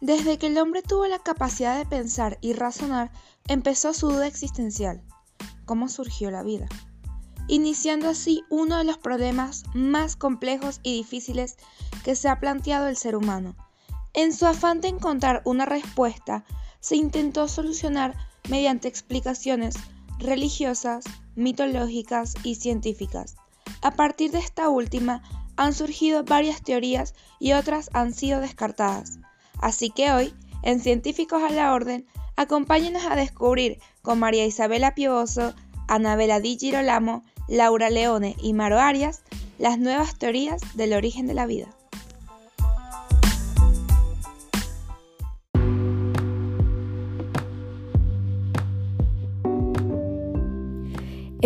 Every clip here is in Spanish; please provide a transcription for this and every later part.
Desde que el hombre tuvo la capacidad de pensar y razonar, empezó su duda existencial. ¿Cómo surgió la vida? Iniciando así uno de los problemas más complejos y difíciles que se ha planteado el ser humano. En su afán de encontrar una respuesta, se intentó solucionar mediante explicaciones religiosas, mitológicas y científicas. A partir de esta última han surgido varias teorías y otras han sido descartadas. Así que hoy, en Científicos a la Orden, acompáñenos a descubrir con María Isabela Piovoso, Anabela Di Girolamo, Laura Leone y Maro Arias las nuevas teorías del origen de la vida.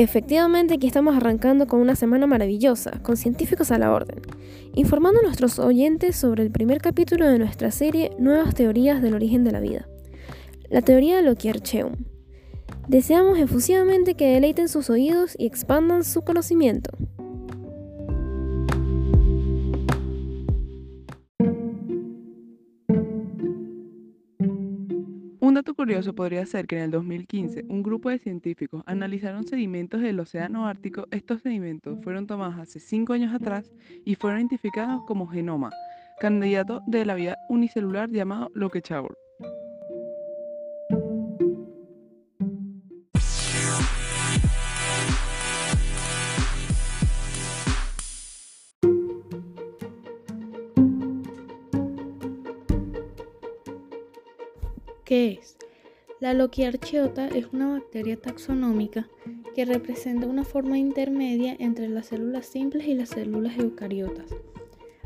Efectivamente, aquí estamos arrancando con una semana maravillosa, con científicos a la orden, informando a nuestros oyentes sobre el primer capítulo de nuestra serie Nuevas teorías del origen de la vida, la teoría de Lokier-Cheum. Deseamos efusivamente que deleiten sus oídos y expandan su conocimiento. Dato curioso podría ser que en el 2015 un grupo de científicos analizaron sedimentos del Océano Ártico. Estos sedimentos fueron tomados hace 5 años atrás y fueron identificados como genoma, candidato de la vida unicelular llamado Lokechaur. ¿Qué es? La loquiarchiota es una bacteria taxonómica que representa una forma intermedia entre las células simples y las células eucariotas.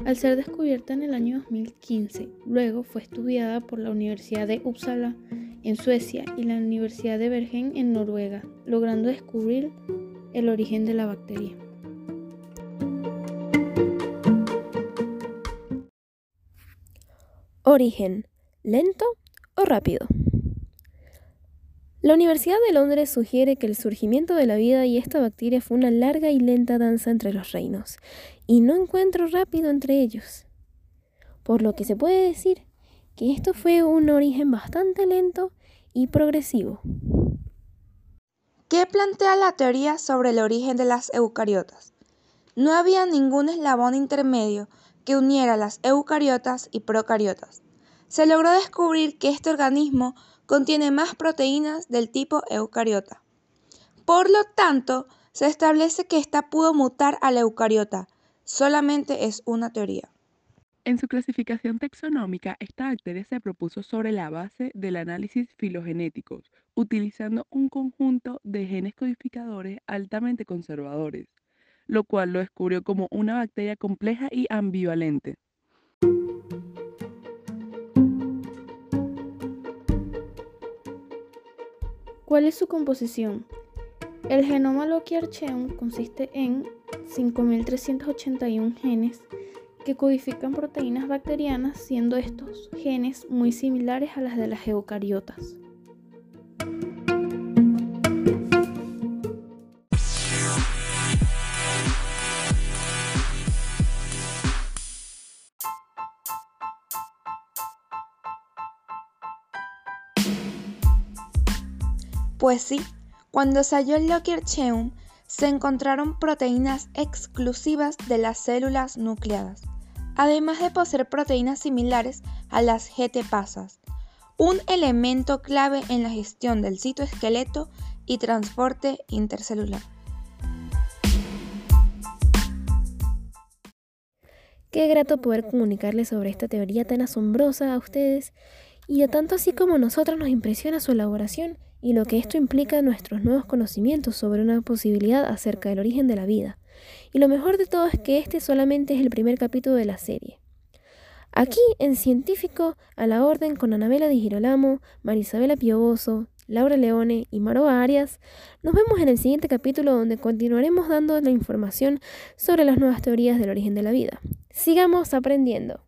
Al ser descubierta en el año 2015, luego fue estudiada por la Universidad de Uppsala en Suecia y la Universidad de Bergen en Noruega, logrando descubrir el origen de la bacteria. Origen. ¿Lento o rápido? La Universidad de Londres sugiere que el surgimiento de la vida y esta bacteria fue una larga y lenta danza entre los reinos, y no encuentro rápido entre ellos. Por lo que se puede decir que esto fue un origen bastante lento y progresivo. ¿Qué plantea la teoría sobre el origen de las eucariotas? No había ningún eslabón intermedio que uniera las eucariotas y procariotas. Se logró descubrir que este organismo contiene más proteínas del tipo eucariota. Por lo tanto, se establece que ésta pudo mutar a la eucariota. Solamente es una teoría. En su clasificación taxonómica, esta bacteria se propuso sobre la base del análisis filogenéticos, utilizando un conjunto de genes codificadores altamente conservadores, lo cual lo descubrió como una bacteria compleja y ambivalente. ¿Cuál es su composición? El genoma Loki-Archeum consiste en 5.381 genes que codifican proteínas bacterianas, siendo estos genes muy similares a las de las eucariotas. Pues sí, cuando se halló el Lockyer-Cheum, se encontraron proteínas exclusivas de las células nucleadas, además de poseer proteínas similares a las GT-pasas, un elemento clave en la gestión del citoesqueleto y transporte intercelular. Qué grato poder comunicarles sobre esta teoría tan asombrosa a ustedes y a tanto así como a nosotros nos impresiona su elaboración y lo que esto implica nuestros nuevos conocimientos sobre una posibilidad acerca del origen de la vida. Y lo mejor de todo es que este solamente es el primer capítulo de la serie. Aquí en Científico a la Orden con Anabela Di Girolamo, Marisabela Piovoso, Laura Leone y Maroa Arias, nos vemos en el siguiente capítulo donde continuaremos dando la información sobre las nuevas teorías del origen de la vida. Sigamos aprendiendo.